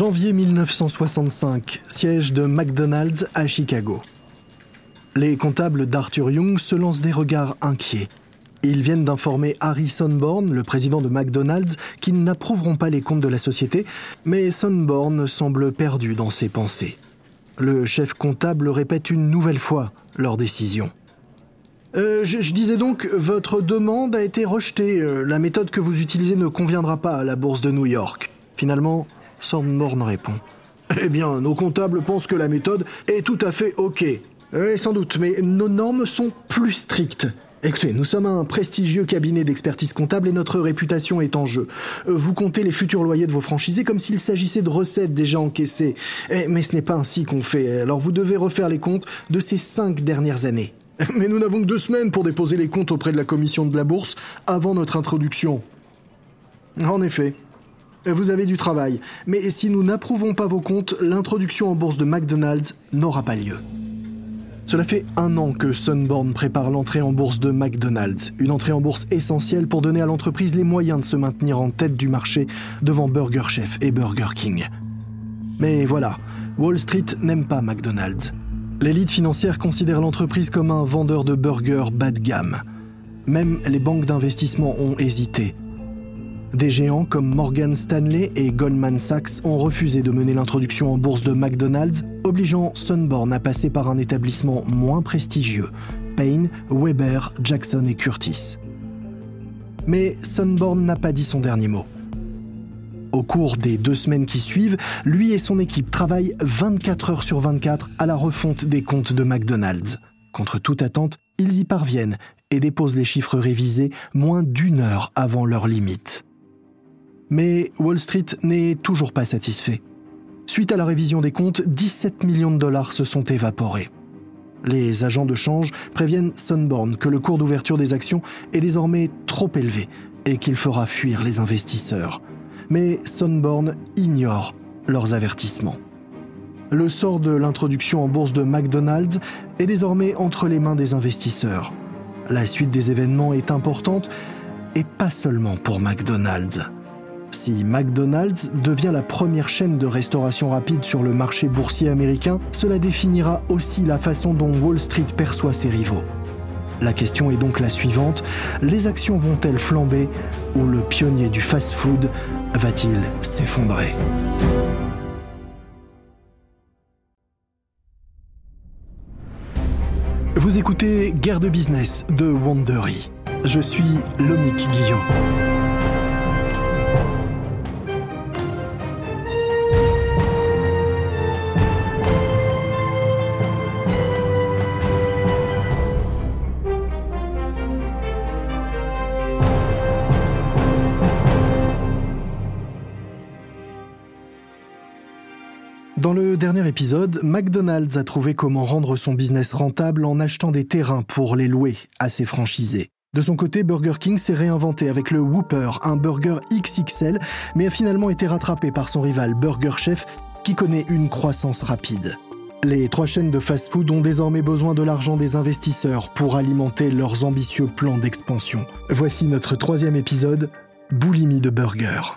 Janvier 1965, siège de McDonald's à Chicago. Les comptables d'Arthur Young se lancent des regards inquiets. Ils viennent d'informer Harry Sonborn, le président de McDonald's, qu'ils n'approuveront pas les comptes de la société, mais Sonborn semble perdu dans ses pensées. Le chef comptable répète une nouvelle fois leur décision. Euh, je, disais donc, votre demande a été rejetée. Euh, la méthode que vous utilisez ne conviendra pas à la bourse de New York. Finalement, Sonborn répond. Eh bien, nos comptables pensent que la méthode est tout à fait OK. Oui, sans doute, mais nos normes sont plus strictes. Écoutez, nous sommes un prestigieux cabinet d'expertise comptable et notre réputation est en jeu. Vous comptez les futurs loyers de vos franchisés comme s'il s'agissait de recettes déjà encaissées. Eh, mais ce n'est pas ainsi qu'on fait. Alors vous devez refaire les comptes de ces cinq dernières années. Mais nous n'avons que deux semaines pour déposer les comptes auprès de la commission de la bourse avant notre introduction. En effet, vous avez du travail. Mais si nous n'approuvons pas vos comptes, l'introduction en bourse de McDonald's n'aura pas lieu. Cela fait un an que Sunborn prépare l'entrée en bourse de McDonald's, une entrée en bourse essentielle pour donner à l'entreprise les moyens de se maintenir en tête du marché devant Burger Chef et Burger King. Mais voilà, Wall Street n'aime pas McDonald's. L'élite financière considère l'entreprise comme un vendeur de burgers bas de gamme. Même les banques d'investissement ont hésité. Des géants comme Morgan Stanley et Goldman Sachs ont refusé de mener l'introduction en bourse de McDonald's, obligeant Sunborn à passer par un établissement moins prestigieux, Payne, Weber, Jackson et Curtis. Mais Sunborn n'a pas dit son dernier mot. Au cours des deux semaines qui suivent, lui et son équipe travaillent 24 heures sur 24 à la refonte des comptes de McDonald's. Contre toute attente, ils y parviennent et déposent les chiffres révisés moins d'une heure avant leur limite. Mais Wall Street n'est toujours pas satisfait. Suite à la révision des comptes, 17 millions de dollars se sont évaporés. Les agents de change préviennent Sunborn que le cours d'ouverture des actions est désormais trop élevé et qu'il fera fuir les investisseurs. Mais Sunborn ignore leurs avertissements. Le sort de l'introduction en bourse de McDonald's est désormais entre les mains des investisseurs. La suite des événements est importante et pas seulement pour McDonald's. Si McDonald's devient la première chaîne de restauration rapide sur le marché boursier américain, cela définira aussi la façon dont Wall Street perçoit ses rivaux. La question est donc la suivante, les actions vont-elles flamber ou le pionnier du fast-food va-t-il s'effondrer? Vous écoutez Guerre de business de Wandery. Je suis Lomik Guillot. Épisode, McDonald's a trouvé comment rendre son business rentable en achetant des terrains pour les louer à ses franchisés. De son côté, Burger King s'est réinventé avec le Whopper, un burger XXL, mais a finalement été rattrapé par son rival Burger Chef, qui connaît une croissance rapide. Les trois chaînes de fast-food ont désormais besoin de l'argent des investisseurs pour alimenter leurs ambitieux plans d'expansion. Voici notre troisième épisode, Boulimie de burger.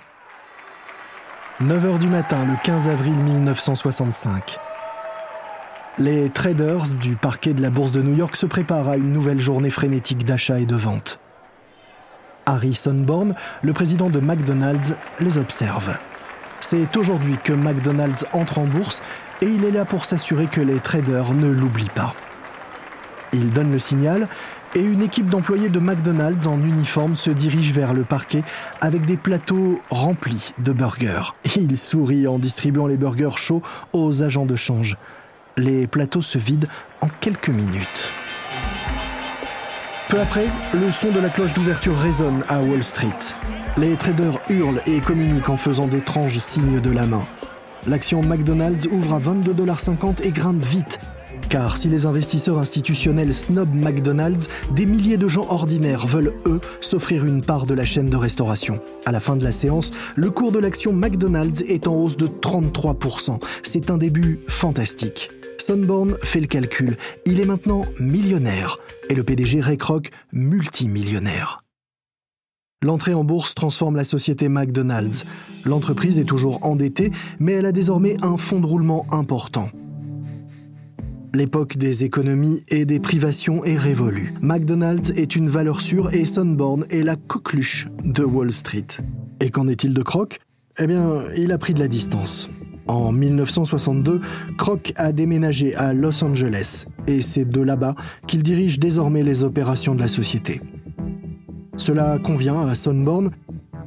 9h du matin, le 15 avril 1965. Les traders du parquet de la bourse de New York se préparent à une nouvelle journée frénétique d'achat et de vente. Harry Sonborn, le président de McDonald's, les observe. C'est aujourd'hui que McDonald's entre en bourse et il est là pour s'assurer que les traders ne l'oublient pas. Il donne le signal et une équipe d'employés de McDonald's en uniforme se dirige vers le parquet avec des plateaux remplis de burgers. Il sourit en distribuant les burgers chauds aux agents de change. Les plateaux se vident en quelques minutes. Peu après, le son de la cloche d'ouverture résonne à Wall Street. Les traders hurlent et communiquent en faisant d'étranges signes de la main. L'action McDonald's ouvre à 22,50$ et grimpe vite car si les investisseurs institutionnels snobent McDonald's, des milliers de gens ordinaires veulent, eux, s'offrir une part de la chaîne de restauration. À la fin de la séance, le cours de l'action McDonald's est en hausse de 33%. C'est un début fantastique. Sunborn fait le calcul. Il est maintenant millionnaire. Et le PDG Ray multimillionnaire. L'entrée en bourse transforme la société McDonald's. L'entreprise est toujours endettée, mais elle a désormais un fonds de roulement important. L'époque des économies et des privations est révolue. McDonald's est une valeur sûre et Sunborn est la coqueluche de Wall Street. Et qu'en est-il de Croc? Eh bien, il a pris de la distance. En 1962, Kroc a déménagé à Los Angeles et c'est de là-bas qu'il dirige désormais les opérations de la société. Cela convient à Sunborn.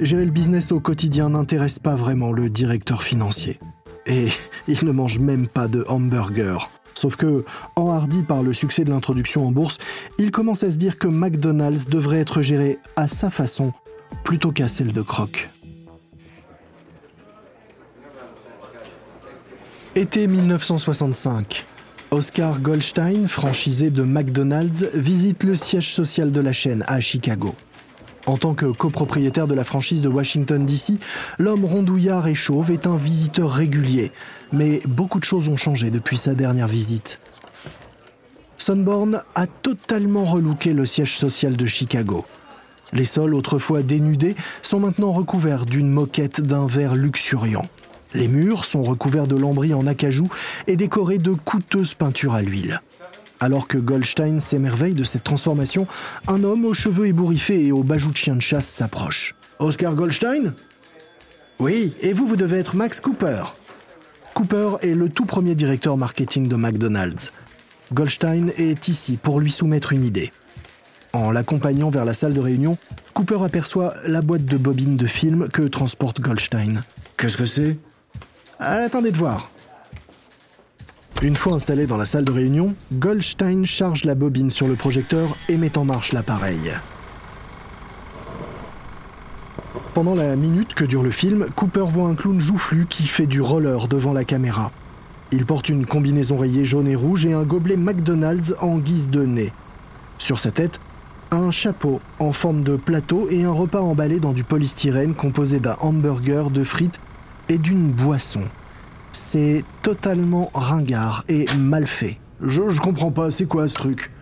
Gérer le business au quotidien n'intéresse pas vraiment le directeur financier. Et il ne mange même pas de hamburger. Sauf que, enhardi par le succès de l'introduction en bourse, il commence à se dire que McDonald's devrait être géré à sa façon plutôt qu'à celle de Kroc. Été 1965. Oscar Goldstein, franchisé de McDonald's, visite le siège social de la chaîne à Chicago. En tant que copropriétaire de la franchise de Washington DC, l'homme rondouillard et chauve est un visiteur régulier. Mais beaucoup de choses ont changé depuis sa dernière visite. Sunborn a totalement relooké le siège social de Chicago. Les sols, autrefois dénudés, sont maintenant recouverts d'une moquette d'un verre luxuriant. Les murs sont recouverts de lambris en acajou et décorés de coûteuses peintures à l'huile. Alors que Goldstein s'émerveille de cette transformation, un homme aux cheveux ébouriffés et au bajou de chien de chasse s'approche. Oscar Goldstein? Oui, et vous, vous devez être Max Cooper. Cooper est le tout premier directeur marketing de McDonald's. Goldstein est ici pour lui soumettre une idée. En l'accompagnant vers la salle de réunion, Cooper aperçoit la boîte de bobines de film que transporte Goldstein. Qu'est-ce que c'est? Attendez de voir. Une fois installé dans la salle de réunion, Goldstein charge la bobine sur le projecteur et met en marche l'appareil. Pendant la minute que dure le film, Cooper voit un clown joufflu qui fait du roller devant la caméra. Il porte une combinaison rayée jaune et rouge et un gobelet McDonald's en guise de nez. Sur sa tête, un chapeau en forme de plateau et un repas emballé dans du polystyrène composé d'un hamburger, de frites et d'une boisson. C'est totalement ringard et mal fait. Je, je comprends pas, c'est quoi ce truc?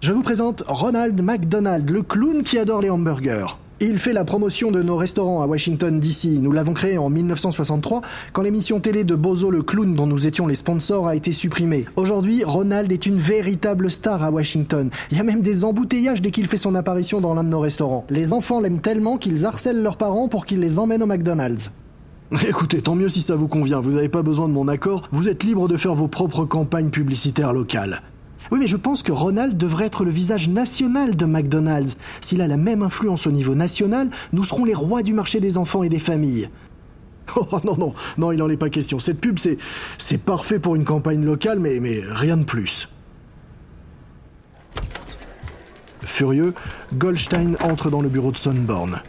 Je vous présente Ronald McDonald, le clown qui adore les hamburgers. Il fait la promotion de nos restaurants à Washington DC. Nous l'avons créé en 1963 quand l'émission télé de Bozo le clown dont nous étions les sponsors a été supprimée. Aujourd'hui, Ronald est une véritable star à Washington. Il y a même des embouteillages dès qu'il fait son apparition dans l'un de nos restaurants. Les enfants l'aiment tellement qu'ils harcèlent leurs parents pour qu'ils les emmènent au McDonald's. Écoutez, tant mieux si ça vous convient, vous n'avez pas besoin de mon accord, vous êtes libre de faire vos propres campagnes publicitaires locales. Oui, mais je pense que Ronald devrait être le visage national de McDonald's. S'il a la même influence au niveau national, nous serons les rois du marché des enfants et des familles. Oh non, non, non, il n'en est pas question. Cette pub, c'est, parfait pour une campagne locale, mais, mais rien de plus. Furieux, Goldstein entre dans le bureau de Sunborn.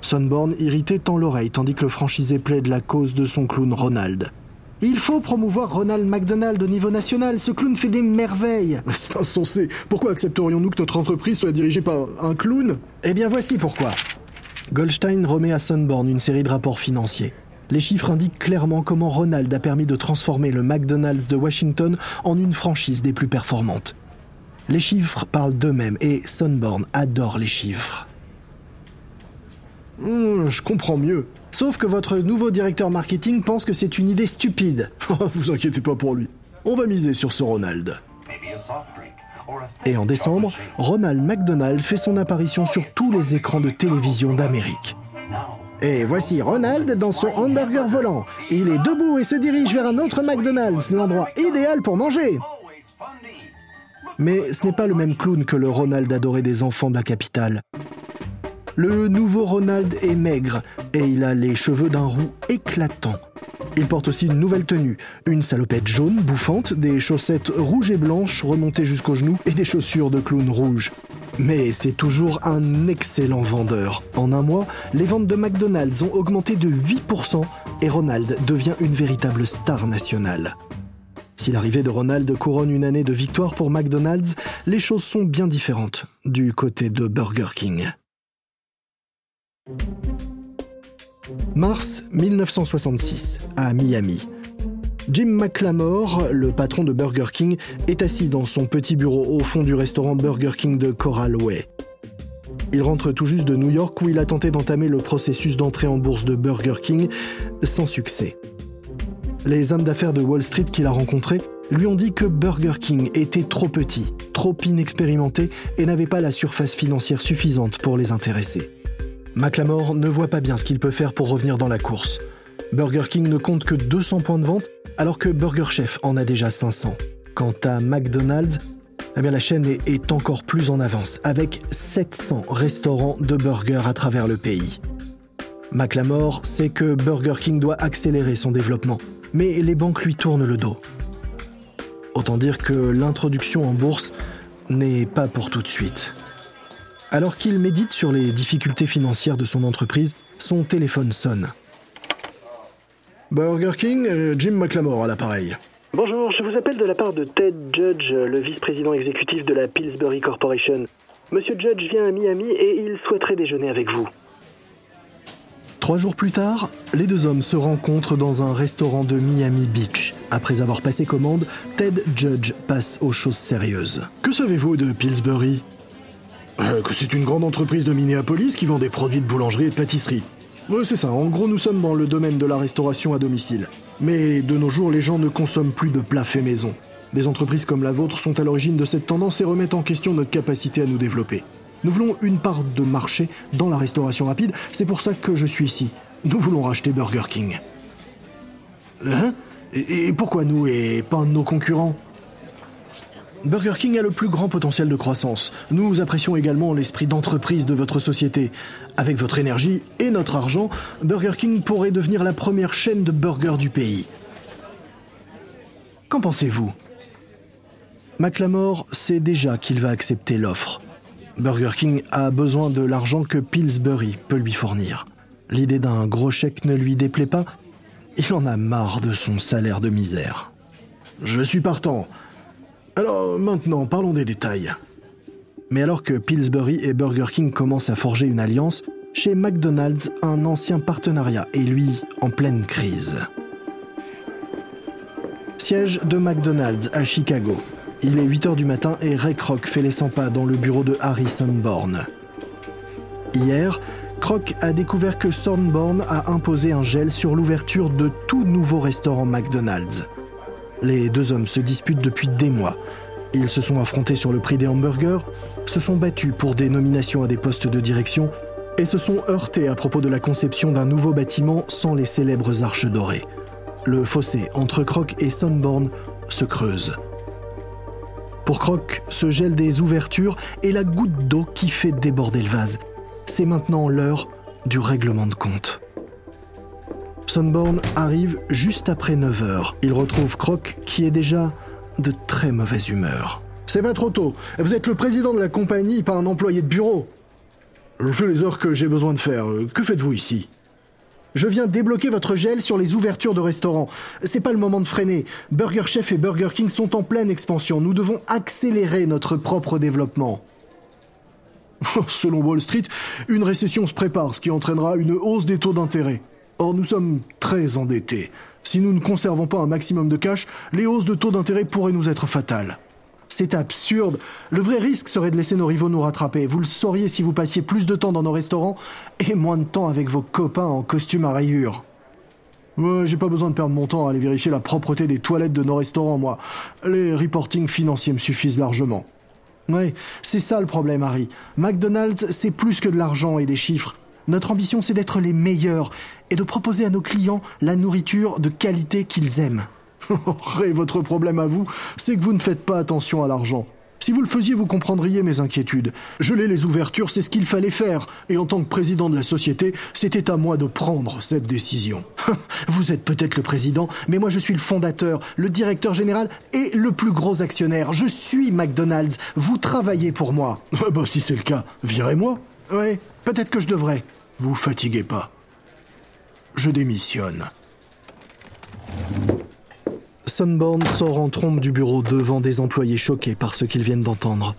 Sunborn irrité tend l'oreille tandis que le franchisé plaide la cause de son clown Ronald. Il faut promouvoir Ronald McDonald au niveau national, ce clown fait des merveilles. C'est insensé. Pourquoi accepterions-nous que notre entreprise soit dirigée par un clown? Eh bien voici pourquoi. Goldstein remet à Sunborn une série de rapports financiers. Les chiffres indiquent clairement comment Ronald a permis de transformer le McDonald's de Washington en une franchise des plus performantes. Les chiffres parlent d'eux-mêmes et Sunborn adore les chiffres. Hmm, je comprends mieux. Sauf que votre nouveau directeur marketing pense que c'est une idée stupide. Vous inquiétez pas pour lui. On va miser sur ce Ronald. Et en décembre, Ronald McDonald fait son apparition sur tous les écrans de télévision d'Amérique. Et voici Ronald dans son hamburger volant. Il est debout et se dirige vers un autre McDonald's, l'endroit idéal pour manger. Mais ce n'est pas le même clown que le Ronald adoré des enfants de la capitale. Le nouveau Ronald est maigre et il a les cheveux d'un roux éclatant. Il porte aussi une nouvelle tenue, une salopette jaune bouffante, des chaussettes rouges et blanches remontées jusqu'aux genoux et des chaussures de clown rouge. Mais c'est toujours un excellent vendeur. En un mois, les ventes de McDonald's ont augmenté de 8% et Ronald devient une véritable star nationale. Si l'arrivée de Ronald couronne une année de victoire pour McDonald's, les choses sont bien différentes du côté de Burger King. Mars 1966, à Miami. Jim McLamore, le patron de Burger King, est assis dans son petit bureau au fond du restaurant Burger King de Coral Way. Il rentre tout juste de New York où il a tenté d'entamer le processus d'entrée en bourse de Burger King sans succès. Les hommes d'affaires de Wall Street qu'il a rencontrés lui ont dit que Burger King était trop petit, trop inexpérimenté et n'avait pas la surface financière suffisante pour les intéresser. McLamore ne voit pas bien ce qu'il peut faire pour revenir dans la course. Burger King ne compte que 200 points de vente alors que Burger Chef en a déjà 500. Quant à McDonald's, eh la chaîne est, est encore plus en avance, avec 700 restaurants de burgers à travers le pays. McLamore sait que Burger King doit accélérer son développement, mais les banques lui tournent le dos. Autant dire que l'introduction en bourse n'est pas pour tout de suite. Alors qu'il médite sur les difficultés financières de son entreprise, son téléphone sonne. Burger King, euh, Jim McLamore à l'appareil. Bonjour, je vous appelle de la part de Ted Judge, le vice-président exécutif de la Pillsbury Corporation. Monsieur Judge vient à Miami et il souhaiterait déjeuner avec vous. Trois jours plus tard, les deux hommes se rencontrent dans un restaurant de Miami Beach. Après avoir passé commande, Ted Judge passe aux choses sérieuses. Que savez-vous de Pillsbury? Euh, Que c'est une grande entreprise de Minneapolis qui vend des produits de boulangerie et de pâtisserie. Oui, c'est ça. En gros, nous sommes dans le domaine de la restauration à domicile. Mais de nos jours, les gens ne consomment plus de plats faits maison. Des entreprises comme la vôtre sont à l'origine de cette tendance et remettent en question notre capacité à nous développer. Nous voulons une part de marché dans la restauration rapide, c'est pour ça que je suis ici. Nous voulons racheter Burger King. Hein? Et, pourquoi nous et pas nos concurrents? Burger King a le plus grand potentiel de croissance. Nous apprécions également l'esprit d'entreprise de votre société. Avec votre énergie et notre argent, Burger King pourrait devenir la première chaîne de burgers du pays. Qu'en pensez-vous? McLamore sait déjà qu'il va accepter l'offre. Burger King a besoin de l'argent que Pillsbury peut lui fournir. L'idée d'un gros chèque ne lui déplaît pas. Il en a marre de son salaire de misère. Je suis partant. Alors maintenant, parlons des détails. Mais alors que Pillsbury et Burger King commencent à forger une alliance, chez McDonald's, un ancien partenariat est lui en pleine crise. Siège de McDonald's à Chicago. Il est 8h du matin et Ray Kroc fait les 100 pas dans le bureau de Harry Sunborn. Hier, Kroc a découvert que Sunborn a imposé un gel sur l'ouverture de tout nouveau restaurant McDonald's. Les deux hommes se disputent depuis des mois. Ils se sont affrontés sur le prix des hamburgers, se sont battus pour des nominations à des postes de direction et se sont heurtés à propos de la conception d'un nouveau bâtiment sans les célèbres arches dorées. Le fossé entre Kroc et Sunborn se creuse. Pour Croc, ce gel des ouvertures est la goutte d'eau qui fait déborder le vase. C'est maintenant l'heure du règlement de compte. Sunborn arrive juste après 9 h Il retrouve Croc qui est déjà de très mauvaise humeur. C'est pas trop tôt. Vous êtes le président de la compagnie, pas un employé de bureau. Je fais les heures que j'ai besoin de faire. Que faites-vous ici? Je viens débloquer votre gel sur les ouvertures de restaurants. C'est pas le moment de freiner. Burger Chef et Burger King sont en pleine expansion. Nous devons accélérer notre propre développement. Selon Wall Street, une récession se prépare, ce qui entraînera une hausse des taux d'intérêt. Or, nous sommes très endettés. Si nous ne conservons pas un maximum de cash, les hausses de taux d'intérêt pourraient nous être fatales. C'est absurde. Le vrai risque serait de laisser nos rivaux nous rattraper. Vous le sauriez si vous passiez plus de temps dans nos restaurants et moins de temps avec vos copains en costume à rayures. Ouais, j'ai pas besoin de perdre mon temps à aller vérifier la propreté des toilettes de nos restaurants, moi. Les reportings financiers me suffisent largement. Oui, c'est ça le problème, Harry. McDonald's, c'est plus que de l'argent et des chiffres. Notre ambition, c'est d'être les meilleurs et de proposer à nos clients la nourriture de qualité qu'ils aiment. Ray, votre problème à vous, c'est que vous ne faites pas attention à l'argent. Si vous le faisiez, vous comprendriez mes inquiétudes. Geler les ouvertures, c'est ce qu'il fallait faire, et en tant que président de la société, c'était à moi de prendre cette décision. vous êtes peut-être le président, mais moi je suis le fondateur, le directeur général et le plus gros actionnaire. Je suis McDonald's, vous travaillez pour moi. bah si c'est le cas, virez-moi. Oui, peut-être que je devrais. Vous fatiguez pas. Je démissionne. Sunborn sort en trompe du bureau devant des employés choqués par ce qu'ils viennent d'entendre.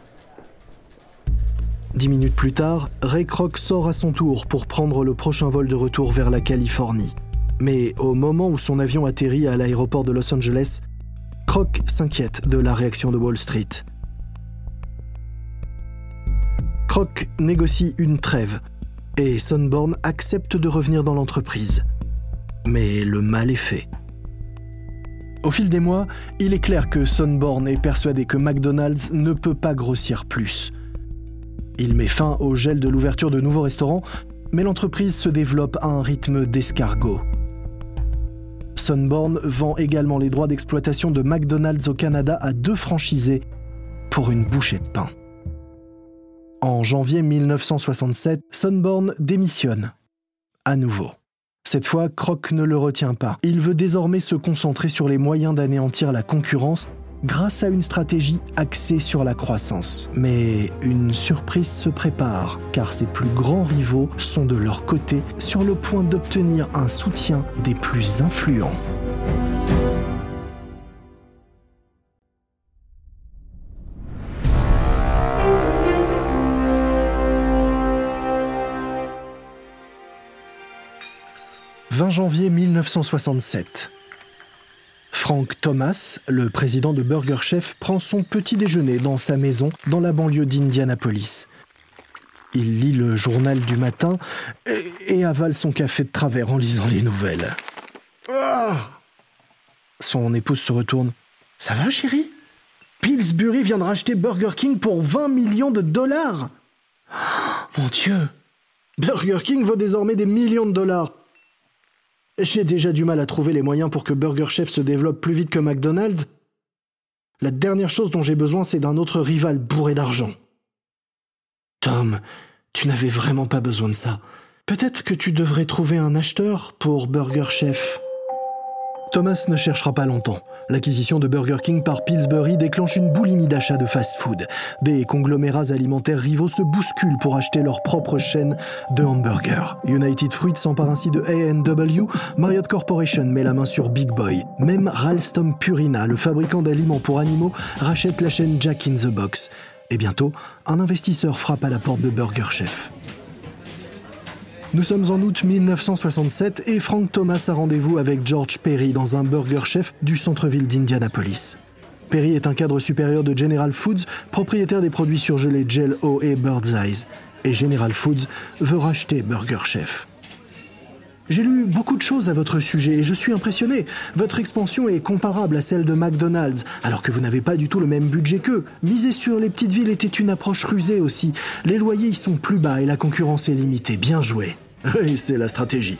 Dix minutes plus tard, Ray Kroc sort à son tour pour prendre le prochain vol de retour vers la Californie. Mais au moment où son avion atterrit à l'aéroport de Los Angeles, Kroc s'inquiète de la réaction de Wall Street. Kroc négocie une trêve et Sonborn accepte de revenir dans l'entreprise. Mais le mal est fait. Au fil des mois, il est clair que Sonborn est persuadé que McDonald's ne peut pas grossir plus. Il met fin au gel de l'ouverture de nouveaux restaurants, mais l'entreprise se développe à un rythme d'escargot. Sunborn vend également les droits d'exploitation de McDonald's au Canada à deux franchisés pour une bouchée de pain. En janvier 1967, Sunborn démissionne. À nouveau. Cette fois, Kroc ne le retient pas. Il veut désormais se concentrer sur les moyens d'anéantir la concurrence grâce à une stratégie axée sur la croissance. Mais une surprise se prépare, car ses plus grands rivaux sont de leur côté sur le point d'obtenir un soutien des plus influents. « 20 janvier 1967. Frank Thomas, le président de Burger Chef, prend son petit déjeuner dans sa maison dans la banlieue d'Indianapolis. Il lit le journal du matin et, avale son café de travers en lisant les nouvelles. Ah son épouse se retourne. Ça va, chérie? Pillsbury vient de racheter Burger King pour 20 millions de dollars. mon Dieu Burger King vaut désormais des millions de dollars. J'ai déjà du mal à trouver les moyens pour que Burger Chef se développe plus vite que McDonald's. La dernière chose dont j'ai besoin, c'est d'un autre rival bourré d'argent. Tom, tu n'avais vraiment pas besoin de ça. Peut-être que tu devrais trouver un acheteur pour Burger Chef. Thomas ne cherchera pas longtemps. L'acquisition de Burger King par Pillsbury déclenche une boulimie d'achat de fast-food. Des conglomérats alimentaires rivaux se bousculent pour acheter leur propre chaîne de hamburgers. United Fruit s'empare ainsi de A&W, Marriott Corporation met la main sur Big Boy. Même Ralstom Purina, le fabricant d'aliments pour animaux, rachète la chaîne Jack in the Box. Et bientôt, un investisseur frappe à la porte de Burger Chef. Nous sommes en août 1967 et Frank Thomas a rendez-vous avec George Perry dans un burger chef du centre-ville d'Indianapolis. Perry est un cadre supérieur de General Foods, propriétaire des produits surgelés Gel O et Bird's Eyes. Et General Foods veut racheter Burger Chef. J'ai lu beaucoup de choses à votre sujet et je suis impressionné. Votre expansion est comparable à celle de McDonald's, alors que vous n'avez pas du tout le même budget qu'eux. Miser sur les petites villes était une approche rusée aussi. Les loyers y sont plus bas et la concurrence est limitée. Bien joué. Oui, c'est la stratégie.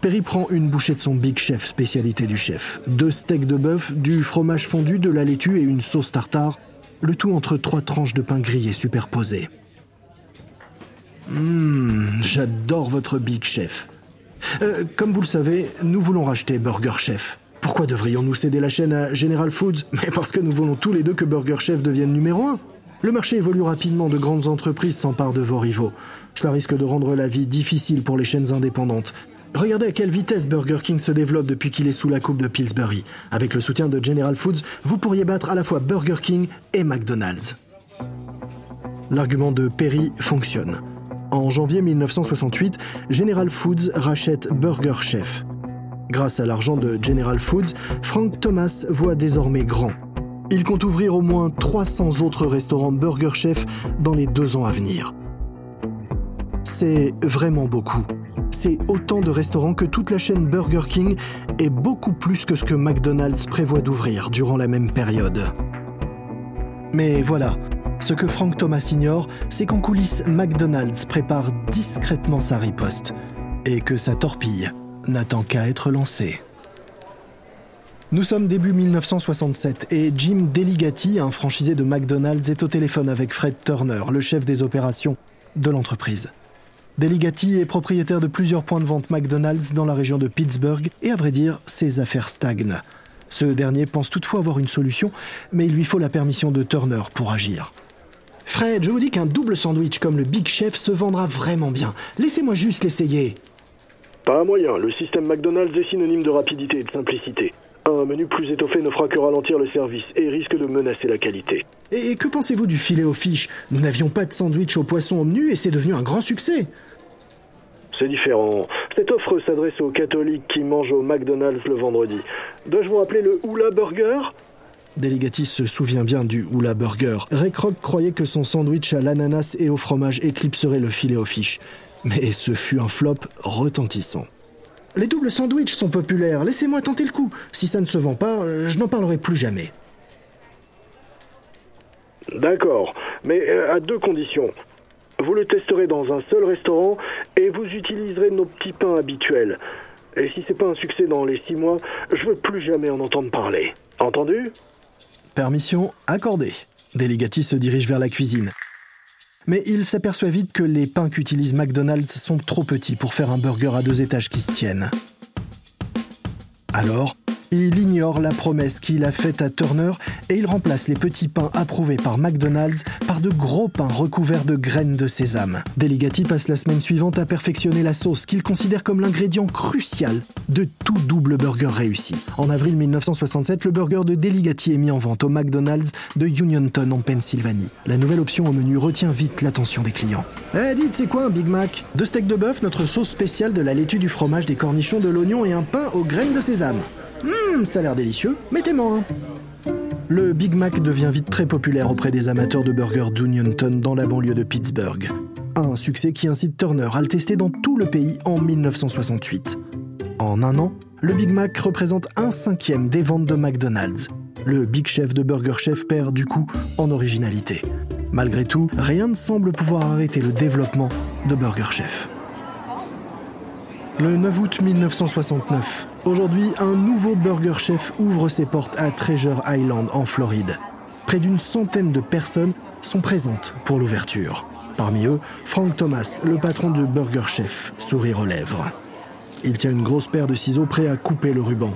Perry prend une bouchée de son Big Chef, spécialité du chef. Deux steaks de bœuf, du fromage fondu, de la laitue et une sauce tartare. Le tout entre trois tranches de pain grillé superposées. Hum, j'adore votre Big Chef. Euh, comme vous le savez, nous voulons racheter Burger Chef. Pourquoi devrions-nous céder la chaîne à General Foods? Mais parce que nous voulons tous les deux que Burger Chef devienne numéro un. Le marché évolue rapidement, de grandes entreprises s'emparent de vos rivaux. Cela risque de rendre la vie difficile pour les chaînes indépendantes. Regardez à quelle vitesse Burger King se développe depuis qu'il est sous la coupe de Pillsbury. Avec le soutien de General Foods, vous pourriez battre à la fois Burger King et McDonald's. L'argument de Perry fonctionne. En janvier 1968, General Foods rachète Burger Chef. Grâce à l'argent de General Foods, Frank Thomas voit désormais grand. Il compte ouvrir au moins 300 autres restaurants Burger Chef dans les deux ans à venir. C'est vraiment beaucoup. C'est autant de restaurants que toute la chaîne Burger King et beaucoup plus que ce que McDonald's prévoit d'ouvrir durant la même période. Mais voilà, ce que Frank Thomas ignore, c'est qu'en coulisses, McDonald's prépare discrètement sa riposte et que sa torpille n'attend qu'à être lancée. Nous sommes début 1967 et Jim Deligati, un franchisé de McDonald's, est au téléphone avec Fred Turner, le chef des opérations de l'entreprise. Deligati est propriétaire de plusieurs points de vente McDonald's dans la région de Pittsburgh et à vrai dire, ses affaires stagnent. Ce dernier pense toutefois avoir une solution, mais il lui faut la permission de Turner pour agir. Fred, je vous dis qu'un double sandwich comme le Big Chef se vendra vraiment bien. Laissez-moi juste l'essayer. Pas moyen, le système McDonald's est synonyme de rapidité et de simplicité. Un menu plus étoffé ne fera que ralentir le service et risque de menacer la qualité. Et que pensez-vous du filet aux fiches? Nous n'avions pas de sandwich au poisson au menu et c'est devenu un grand succès. C'est différent. Cette offre s'adresse aux catholiques qui mangent au McDonald's le vendredi. Dois-je vous rappeler le Hula Burger? Delegatis se souvient bien du Oula Burger. Ray Kroc croyait que son sandwich à l'ananas et au fromage éclipserait le filet aux fiches. Mais ce fut un flop retentissant. Les doubles sandwichs sont populaires, laissez-moi tenter le coup. Si ça ne se vend pas, euh, je n'en parlerai plus jamais. D'accord, mais euh, à deux conditions. Vous le testerez dans un seul restaurant et vous utiliserez nos petits pains habituels. Et si c'est pas un succès dans les six mois, je veux plus jamais en entendre parler. Entendu? Permission accordée. Delegati se dirige vers la cuisine. Mais il s'aperçoit vite que les pains qu'utilise McDonald's sont trop petits pour faire un burger à deux étages qui se tiennent. Alors, il ignore la promesse qu'il a faite à Turner et il remplace les petits pains approuvés par McDonald's par de gros pains recouverts de graines de sésame. Deligati passe la semaine suivante à perfectionner la sauce qu'il considère comme l'ingrédient crucial de tout double burger réussi. En avril 1967, le burger de Deligati est mis en vente au McDonald's de Unionton en Pennsylvanie. La nouvelle option au menu retient vite l'attention des clients. Eh dites, c'est quoi un Big Mac? Deux steaks de bœuf, notre sauce spéciale de la laitue, du fromage, des cornichons, de l'oignon et un pain aux graines de sésame. Hum, ça a l'air délicieux, mettez-moi un. Le Big Mac devient vite très populaire auprès des amateurs de burgers d'Unionton dans la banlieue de Pittsburgh. Un succès qui incite Turner à le tester dans tout le pays en 1968. En un an, le Big Mac représente un cinquième des ventes de McDonald's. Le Big Chef de Burger Chef perd du coup en originalité. Malgré tout, rien ne semble pouvoir arrêter le développement de Burger Chef. Le 9 août 1969, aujourd'hui, un nouveau Burger Chef ouvre ses portes à Treasure Island en Floride. Près d'une centaine de personnes sont présentes pour l'ouverture. Parmi eux, Frank Thomas, le patron de Burger Chef, sourire aux lèvres. Il tient une grosse paire de ciseaux prêt à couper le ruban.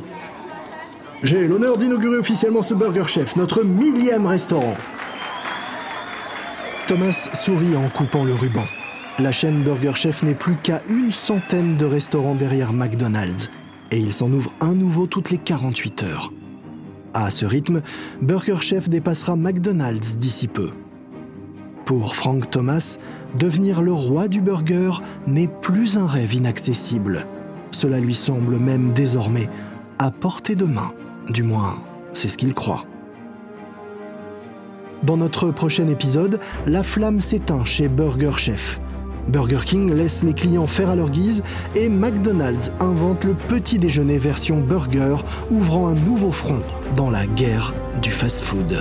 J'ai l'honneur d'inaugurer officiellement ce Burger Chef, notre millième restaurant. Thomas sourit en coupant le ruban. La chaîne Burger Chef n'est plus qu'à une centaine de restaurants derrière McDonald's, et il s'en ouvre un nouveau toutes les 48 heures. À ce rythme, Burger Chef dépassera McDonald's d'ici peu. Pour Frank Thomas, devenir le roi du burger n'est plus un rêve inaccessible. Cela lui semble même désormais à portée de main. Du moins, c'est ce qu'il croit. Dans notre prochain épisode, la flamme s'éteint chez Burger Chef. Burger King laisse les clients faire à leur guise et McDonald's invente le petit déjeuner version burger, ouvrant un nouveau front dans la guerre du fast-food.